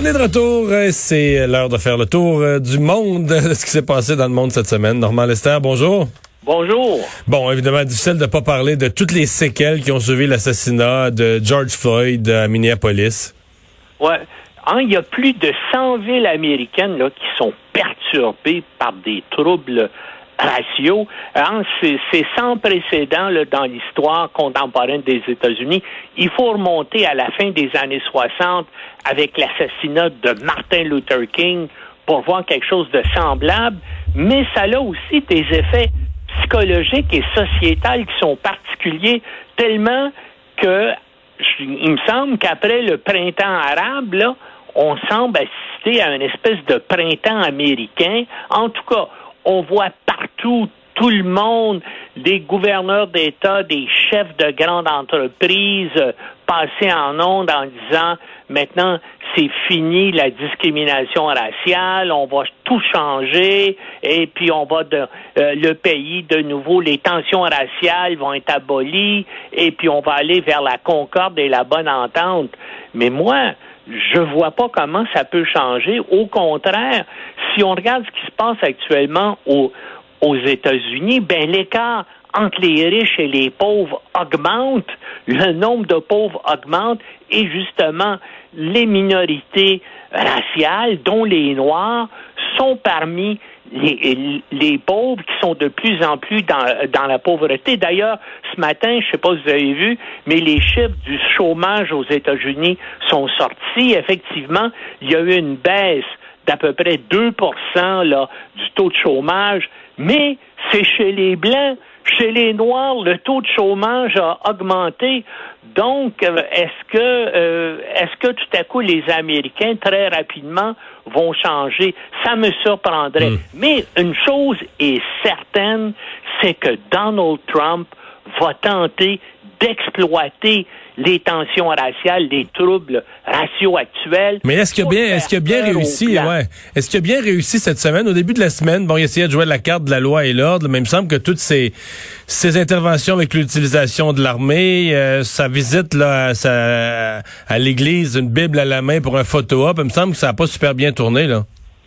On est de retour. C'est l'heure de faire le tour euh, du monde, de ce qui s'est passé dans le monde cette semaine. Normand Lester, bonjour. Bonjour. Bon, évidemment, difficile de ne pas parler de toutes les séquelles qui ont suivi l'assassinat de George Floyd à Minneapolis. Ouais. Hein, il y a plus de 100 villes américaines là, qui sont perturbées par des troubles ratio. Hein, c'est sans précédent là, dans l'histoire contemporaine des États-Unis. Il faut remonter à la fin des années 60 avec l'assassinat de Martin Luther King pour voir quelque chose de semblable, mais ça a aussi des effets psychologiques et sociétals qui sont particuliers tellement que il me semble qu'après le printemps arabe, là, on semble assister à une espèce de printemps américain. En tout cas, on voit partout tout le monde, des gouverneurs d'État, des chefs de grandes entreprises, passer en ondes en disant maintenant c'est fini la discrimination raciale, on va tout changer et puis on va de euh, le pays de nouveau les tensions raciales vont être abolies et puis on va aller vers la concorde et la bonne entente. Mais moi, je vois pas comment ça peut changer. Au contraire, si on regarde ce qui se passe actuellement aux, États-Unis, ben l'écart entre les riches et les pauvres augmente, le nombre de pauvres augmente et justement les minorités raciales, dont les Noirs, sont parmi les, pauvres qui sont de plus en plus dans, dans la pauvreté. D'ailleurs, ce matin, je ne sais pas si vous avez vu, mais les chiffres du chômage aux États-Unis sont sortis. Effectivement, il y a eu une baisse d'à peu près 2% là, du taux de chômage, mais c'est chez les Blancs. Chez les Noirs, le taux de chômage a augmenté. Donc, euh, est-ce que, euh, est-ce que tout à coup les Américains très rapidement vont changer? Ça me surprendrait. Hmm. Mais une chose est certaine, c'est que Donald Trump va tenter d'exploiter les tensions raciales, les troubles raciaux actuels. Mais est-ce qu'il a bien, est-ce qu'il a bien réussi, ouais. Est-ce qu'il a bien réussi cette semaine? Au début de la semaine, bon, il essayait de jouer la carte de la loi et l'ordre, mais il me semble que toutes ces, ces interventions avec l'utilisation de l'armée, euh, sa visite, là, à, à l'église, une Bible à la main pour un photo-op, il me semble que ça n'a pas super bien tourné, là.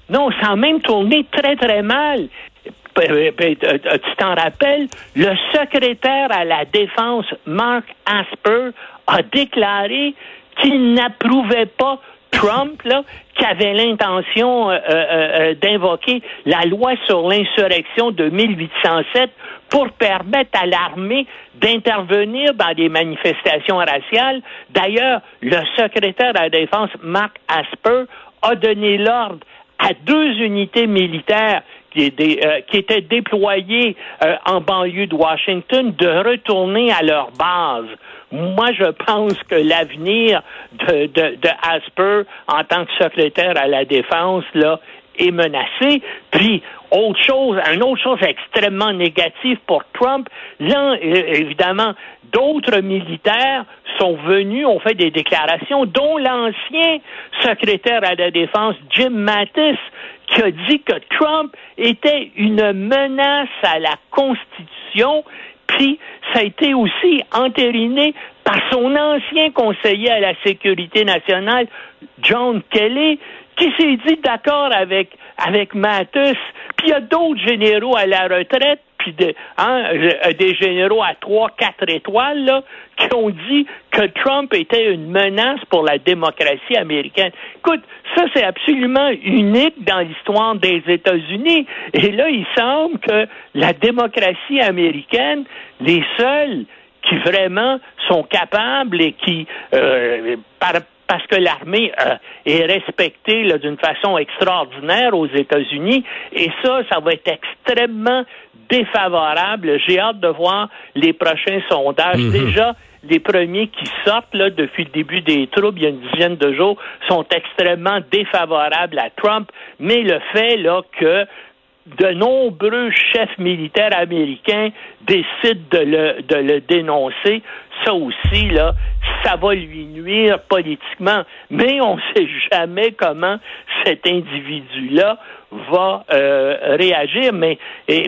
Non, ça a même tourné très, très mal. Euh, euh, tu t'en rappelles, le secrétaire à la défense, Mark Asper, a déclaré qu'il n'approuvait pas Trump, là, qui avait l'intention euh, d'invoquer la loi sur l'insurrection de 1807 pour permettre à l'armée d'intervenir dans des manifestations raciales. D'ailleurs, le secrétaire à la défense, Mark Asper, a donné l'ordre à deux unités militaires qui, euh, étaient déployés euh, en banlieue de Washington de retourner à leur base. Moi, je pense que l'avenir de, de, de Asper en tant que secrétaire à la défense là est menacé. Puis autre chose, une autre chose extrêmement négative pour Trump, là, évidemment, d'autres militaires sont venus, ont fait des déclarations, dont l'ancien secrétaire à la défense, Jim Mattis, qui a dit que Trump était une menace à la Constitution, puis ça a été aussi entériné par son ancien conseiller à la sécurité nationale, John Kelly, qui s'est dit d'accord avec, avec. Puis il y a d'autres généraux à la retraite puis hein, euh, des généraux à trois, quatre étoiles, là, qui ont dit que Trump était une menace pour la démocratie américaine. Écoute, ça, c'est absolument unique dans l'histoire des États-Unis. Et là, il semble que la démocratie américaine, les seuls qui vraiment sont capables et qui, euh, par, parce que l'armée euh, est respectée d'une façon extraordinaire aux États-Unis. Et ça, ça va être extrêmement défavorable. J'ai hâte de voir les prochains sondages. Mhm. Déjà, les premiers qui sortent là, depuis le début des troubles, il y a une dizaine de jours, sont extrêmement défavorables à Trump. Mais le fait là que de nombreux chefs militaires américains décident de le, de le dénoncer, ça aussi, là, ça va lui nuire politiquement. Mais on ne sait jamais comment cet individu-là va euh, réagir. Mais,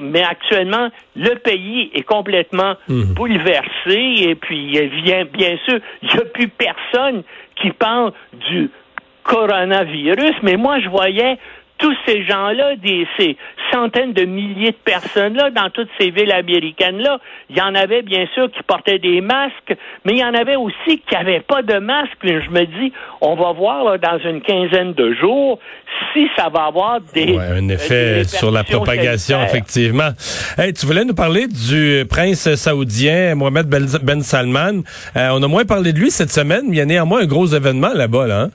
mais actuellement, le pays est complètement mhm. bouleversé et puis, bien, bien sûr, il n'y a plus personne qui parle du coronavirus, mais moi, je voyais tous ces gens-là, ces centaines de milliers de personnes-là, dans toutes ces villes américaines-là, il y en avait bien sûr qui portaient des masques, mais il y en avait aussi qui n'avaient pas de masque. je me dis, on va voir dans une quinzaine de jours si ça va avoir des... un effet sur la propagation, effectivement. Hey, tu voulais nous parler du prince saoudien Mohamed Ben Salman. Euh, on a moins parlé de lui cette semaine, mais il y a néanmoins un gros événement là-bas, là. Hein?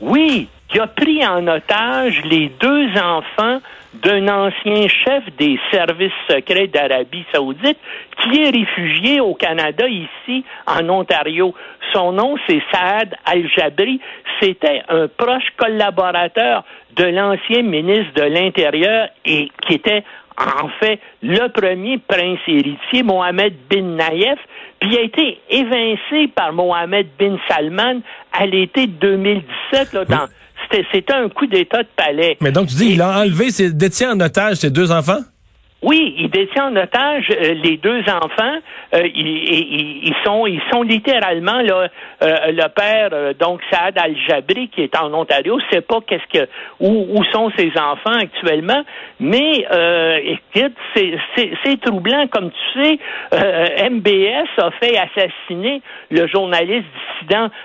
Oui, qui a pris en otage les deux enfants d'un ancien chef des services secrets d'Arabie saoudite qui est réfugié au Canada, ici, en Ontario. Son nom, c'est Saad Al-Jabri. C'était un proche collaborateur de l'ancien ministre de l'Intérieur et qui était en fait le premier prince héritier, Mohamed bin Naïef, puis a été évincé par Mohamed bin Salman à l'été 2017 là, dans c'était un coup d'État de palais. Mais donc, tu dis, il a enlevé, ses, détient en otage ses deux enfants? Oui, il détient en otage euh, les deux enfants. Euh, ils, sont, ils sont littéralement là. Euh, le père, donc Saad Al-Jabri, qui est en Ontario, sait pas qu'est-ce que où, où, sont ses enfants actuellement. Mais écoute, c'est troublant, comme tu sais. MBS a fait assassiner le journaliste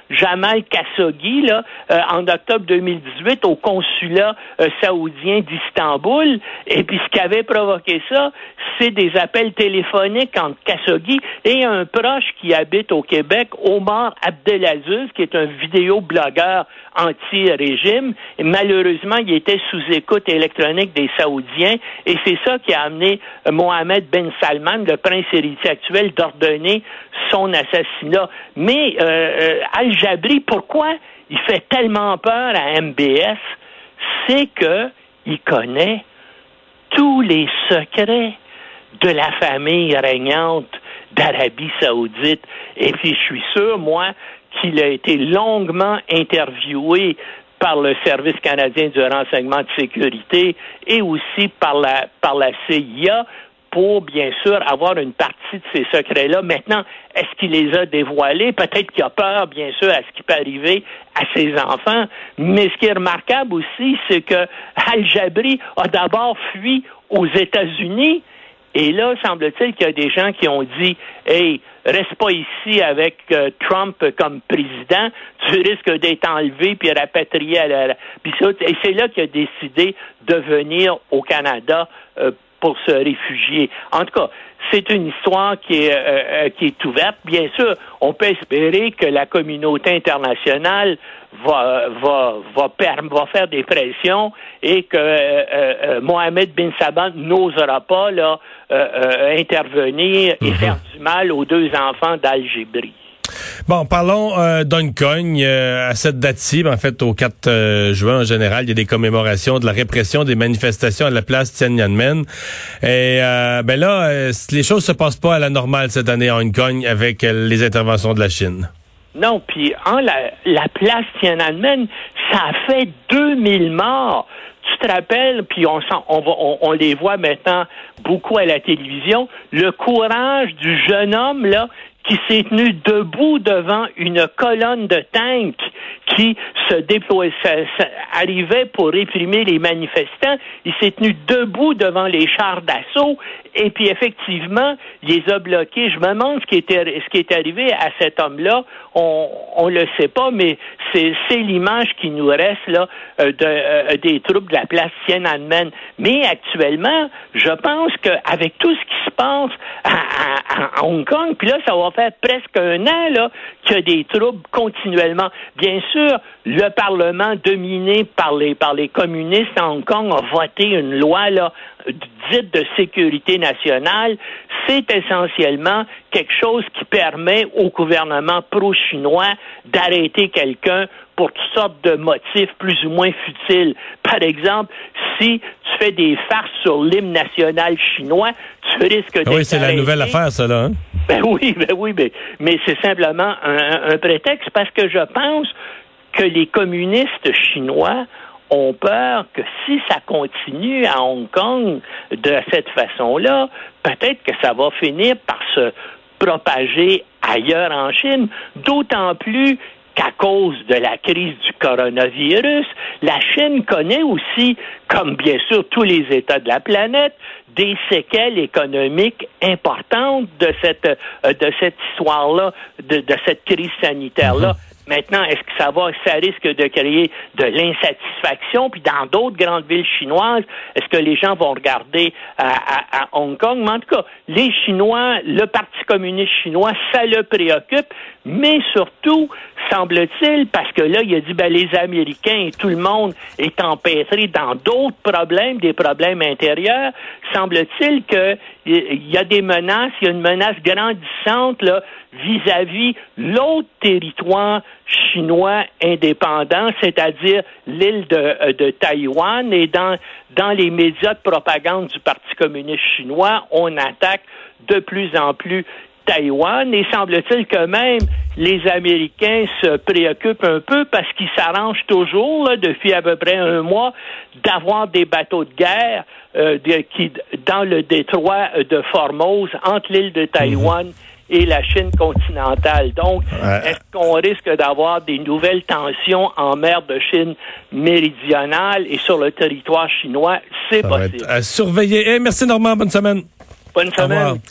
Jamal Khashoggi là en octobre 2018 au consulat saoudien d'Istanbul. Et puis ce qui avait provoqué ça, c'est des appels téléphoniques entre Khashoggi et un proche qui habite au Québec, Omar Abdelaziz, qui est un vidéoblogueur anti-régime. Malheureusement, il était sous écoute électronique des Saoudiens et c'est ça qui a amené Mohamed Ben Salman, le prince héritier actuel, d'ordonner son assassinat. Mais euh, euh, Al-Jabri, pourquoi il fait tellement peur à MBS? C'est que il connaît tous les secrets de la famille régnante d'Arabie saoudite. Et puis, je suis sûr, moi, qu'il a été longuement interviewé par le Service canadien du renseignement de sécurité et aussi par la, par la CIA pour, bien sûr, avoir une partie de ces secrets-là. Maintenant, est-ce qu'il les a dévoilés? Peut-être qu'il a peur, bien sûr, à ce qui peut arriver à ses enfants. Mais ce qui est remarquable aussi, c'est que Al-Jabri a d'abord fui aux États-Unis. Et là, semble-t-il qu'il y a des gens qui ont dit, hey, reste pas ici avec euh, Trump comme président, tu risques d'être enlevé puis rapatrié à la. et c'est là qu'il a décidé de venir au Canada euh, pour se réfugier. En tout cas, c'est une histoire qui est, euh, euh, qui est ouverte. Bien sûr, on peut espérer que la communauté internationale va, va, va, va faire des pressions et que euh, Mohamed bin Saban n'osera pas là, intervenir et mhm. faire du mal aux deux enfants d'Algérie. Bon, parlons euh, euh, à cette date-ci, ben, en fait, au 4 euh, juin en général, il y a des commémorations de la répression des manifestations à la place Tiananmen. Et euh, ben là, les choses se passent pas à la normale cette année à Hong Kong avec les interventions de la Chine. Non, puis en la, la place Tiananmen, ça a fait 2000 morts. Tu te rappelles, puis on, on, on, les voit maintenant beaucoup à la télévision, le courage du jeune homme là qui s'est tenu debout devant une colonne de tanks qui se déployait, arrivait pour réprimer les manifestants. Il s'est tenu debout devant les chars d'assaut et puis effectivement, il les a bloqués. Je me demande ce qui était, ce qui est arrivé à cet homme-là. On, on le sait pas, mais c'est, l'image qui nous reste là euh, euh, des troupes de la place Tiananmen. Mais actuellement, je pense qu'avec tout ce qui se passe à Hong Kong, puis là, ça va faire presque un an là qu'il y a des troubles continuellement. Bien sûr, le Parlement dominé par les par les communistes à Hong Kong a voté une loi là dite de sécurité nationale, c'est essentiellement quelque chose qui permet au gouvernement pro-chinois d'arrêter quelqu'un pour toutes sortes de motifs plus ou moins futiles. Par exemple, si tu fais des farces sur l'hymne national chinois, tu risques d'être Oui, c'est la nouvelle affaire, ça, là. Hein? Ben oui, ben oui, mais, mais c'est simplement un, prétexte parce que je pense que les communistes chinois ont peur que si ça continue à Hong Kong de cette façon-là, peut-être que ça va finir par se propager ailleurs en Chine, d'autant plus qu'à cause de la crise du coronavirus, la Chine connaît aussi, comme bien sûr tous les États de la planète, des séquelles économiques importantes de cette euh, de cette histoire-là, de, de cette crise sanitaire-là. Maintenant, est-ce que ça va, ça risque de créer de l'insatisfaction? Puis dans d'autres grandes villes chinoises, est-ce que les gens vont regarder à, Hong Kong? Mais en tout cas, les Chinois, le Parti communiste chinois, ça le préoccupe, mais surtout, semble-t-il, parce que là, il a dit, ben, les Américains et tout le monde est empêtré dans d'autres problèmes, des problèmes intérieurs, semble-t-il qu'il y a des menaces, il y a une menace grandissante, vis-à-vis l'autre territoire chinois indépendant, c'est-à-dire l'île de, euh, de, Taïwan. Et dans, dans les médias de propagande du Parti communiste chinois, on attaque de plus en plus Taïwan et semble-t-il que même les Américains se préoccupent un peu parce qu'ils s'arrangent toujours, depuis à peu près un mois, d'avoir des bateaux de guerre euh, qui, dans le détroit de Formose, entre l'île de Taïwan mhm. et la Chine continentale. Donc, est-ce qu'on risque d'avoir des nouvelles tensions en mer de Chine méridionale et sur le territoire chinois? C'est possible. À surveiller. Eh, merci Normand, bonne semaine. Bonne semaine.